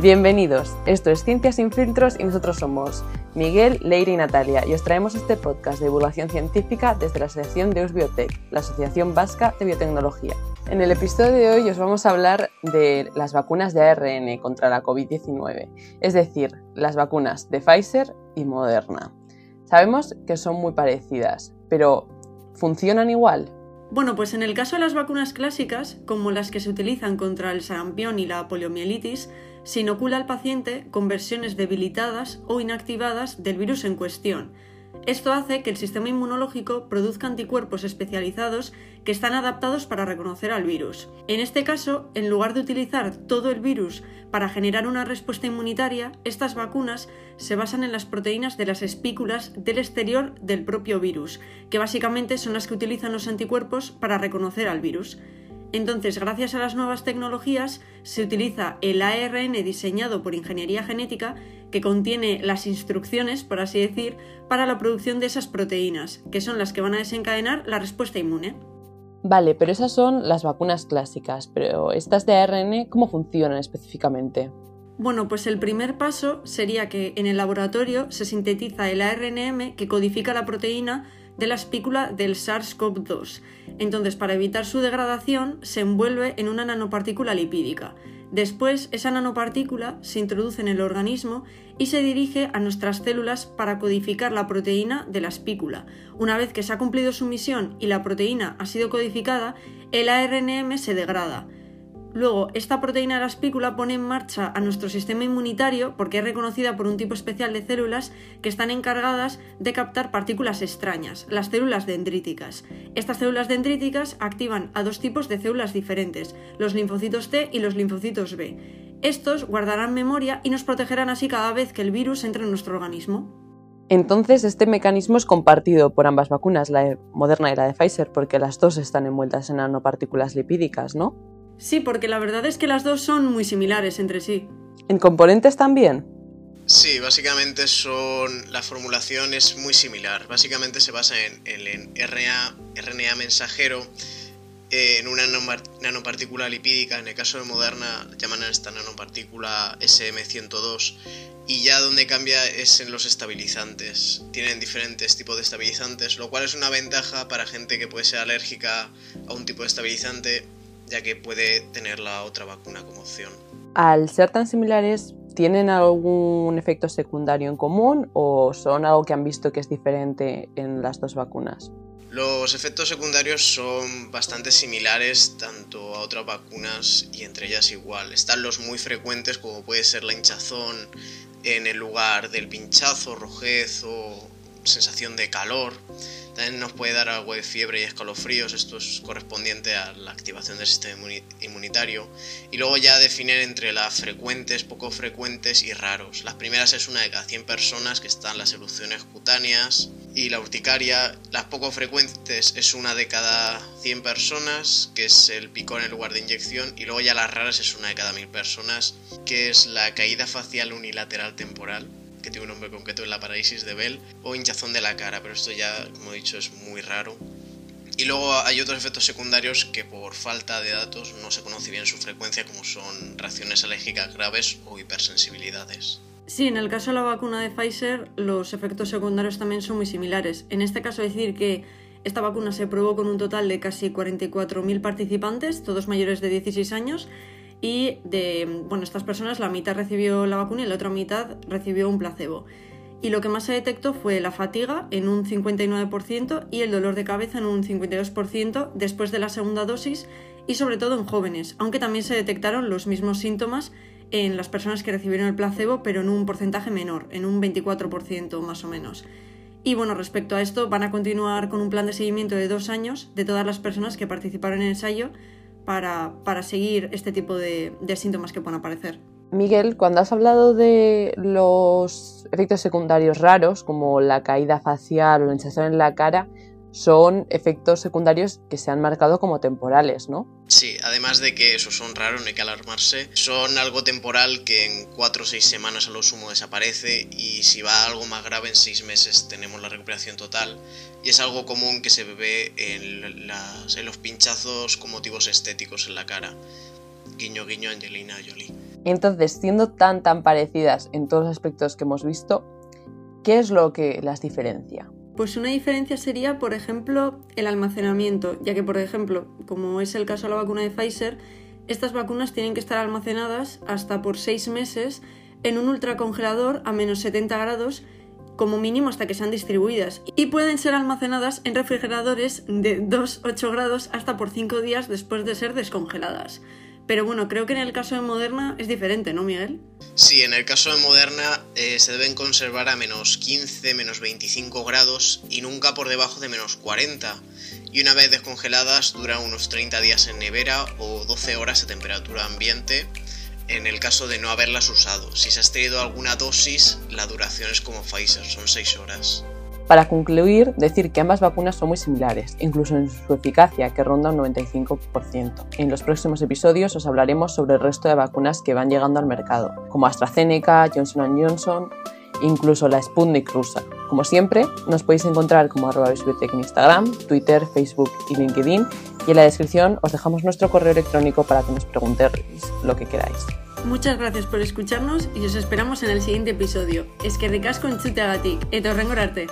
Bienvenidos, esto es Ciencias sin filtros y nosotros somos Miguel, Leire y Natalia y os traemos este podcast de divulgación científica desde la Asociación de Biotech, la Asociación Vasca de Biotecnología. En el episodio de hoy os vamos a hablar de las vacunas de ARN contra la COVID-19, es decir, las vacunas de Pfizer y Moderna. Sabemos que son muy parecidas, pero ¿funcionan igual? Bueno, pues en el caso de las vacunas clásicas, como las que se utilizan contra el sarampión y la poliomielitis, se inocula al paciente con versiones debilitadas o inactivadas del virus en cuestión. Esto hace que el sistema inmunológico produzca anticuerpos especializados que están adaptados para reconocer al virus. En este caso, en lugar de utilizar todo el virus para generar una respuesta inmunitaria, estas vacunas se basan en las proteínas de las espículas del exterior del propio virus, que básicamente son las que utilizan los anticuerpos para reconocer al virus. Entonces, gracias a las nuevas tecnologías, se utiliza el ARN diseñado por ingeniería genética que contiene las instrucciones, por así decir, para la producción de esas proteínas, que son las que van a desencadenar la respuesta inmune. Vale, pero esas son las vacunas clásicas, pero estas de ARN, ¿cómo funcionan específicamente? Bueno, pues el primer paso sería que en el laboratorio se sintetiza el ARNM que codifica la proteína de la espícula del SARS-CoV-2. Entonces, para evitar su degradación, se envuelve en una nanopartícula lipídica. Después, esa nanopartícula se introduce en el organismo y se dirige a nuestras células para codificar la proteína de la espícula. Una vez que se ha cumplido su misión y la proteína ha sido codificada, el ARNM se degrada. Luego, esta proteína de la espícula pone en marcha a nuestro sistema inmunitario porque es reconocida por un tipo especial de células que están encargadas de captar partículas extrañas, las células dendríticas. Estas células dendríticas activan a dos tipos de células diferentes, los linfocitos T y los linfocitos B. Estos guardarán memoria y nos protegerán así cada vez que el virus entre en nuestro organismo. Entonces, este mecanismo es compartido por ambas vacunas, la de Moderna y la de Pfizer, porque las dos están envueltas en nanopartículas lipídicas, ¿no? Sí, porque la verdad es que las dos son muy similares entre sí. ¿En componentes también? Sí, básicamente son. La formulación es muy similar. Básicamente se basa en el RNA, mensajero, en una nanopartícula lipídica. En el caso de Moderna, llaman a esta nanopartícula SM102. Y ya donde cambia es en los estabilizantes. Tienen diferentes tipos de estabilizantes, lo cual es una ventaja para gente que puede ser alérgica a un tipo de estabilizante ya que puede tener la otra vacuna como opción. Al ser tan similares, ¿tienen algún efecto secundario en común o son algo que han visto que es diferente en las dos vacunas? Los efectos secundarios son bastante similares tanto a otras vacunas y entre ellas igual. Están los muy frecuentes como puede ser la hinchazón en el lugar del pinchazo, rojez o sensación de calor. También nos puede dar algo de fiebre y escalofríos, esto es correspondiente a la activación del sistema inmunitario. Y luego ya definir entre las frecuentes, poco frecuentes y raros. Las primeras es una de cada 100 personas que están las erupciones cutáneas y la urticaria. Las poco frecuentes es una de cada 100 personas, que es el picor en el lugar de inyección. Y luego ya las raras es una de cada 1000 personas, que es la caída facial unilateral temporal que tiene un nombre concreto en la parálisis de Bell, o hinchazón de la cara, pero esto ya, como he dicho, es muy raro. Y luego hay otros efectos secundarios que por falta de datos no se conoce bien su frecuencia, como son reacciones alérgicas graves o hipersensibilidades. Sí, en el caso de la vacuna de Pfizer, los efectos secundarios también son muy similares. En este caso, decir que esta vacuna se probó con un total de casi 44.000 participantes, todos mayores de 16 años, y de bueno, estas personas la mitad recibió la vacuna y la otra mitad recibió un placebo. Y lo que más se detectó fue la fatiga en un 59% y el dolor de cabeza en un 52% después de la segunda dosis y sobre todo en jóvenes, aunque también se detectaron los mismos síntomas en las personas que recibieron el placebo, pero en un porcentaje menor, en un 24% más o menos. Y bueno, respecto a esto, van a continuar con un plan de seguimiento de dos años de todas las personas que participaron en el ensayo para, seguir este tipo de, de síntomas que pueden aparecer. Miguel, cuando has hablado de los efectos secundarios raros, como la caída facial o la hinchazón en la cara, son efectos secundarios que se han marcado como temporales, ¿no? Sí, además de que esos son raros, no hay que alarmarse, son algo temporal que en 4 o 6 semanas a lo sumo desaparece y si va algo más grave en 6 meses tenemos la recuperación total y es algo común que se ve en, las, en los pinchazos con motivos estéticos en la cara. Guiño, guiño, Angelina Jolie. Entonces, siendo tan tan parecidas en todos los aspectos que hemos visto, ¿qué es lo que las diferencia? Pues una diferencia sería, por ejemplo, el almacenamiento, ya que, por ejemplo, como es el caso de la vacuna de Pfizer, estas vacunas tienen que estar almacenadas hasta por seis meses en un ultracongelador a menos 70 grados, como mínimo hasta que sean distribuidas, y pueden ser almacenadas en refrigeradores de 2-8 grados hasta por 5 días después de ser descongeladas. Pero bueno, creo que en el caso de Moderna es diferente, ¿no, Miguel? Sí, en el caso de Moderna eh, se deben conservar a menos 15, menos 25 grados y nunca por debajo de menos 40. Y una vez descongeladas duran unos 30 días en nevera o 12 horas a temperatura ambiente en el caso de no haberlas usado. Si se has tenido alguna dosis, la duración es como Pfizer, son 6 horas. Para concluir, decir que ambas vacunas son muy similares, incluso en su eficacia, que ronda un 95%. En los próximos episodios os hablaremos sobre el resto de vacunas que van llegando al mercado, como AstraZeneca, Johnson Johnson, incluso la Sputnik rusa. Como siempre, nos podéis encontrar como en Instagram, Twitter, Facebook y LinkedIn, y en la descripción os dejamos nuestro correo electrónico para que nos preguntéis lo que queráis. Muchas gracias por escucharnos y os esperamos en el siguiente episodio. Es que ricasco en chute agatik, eta horrengorarte.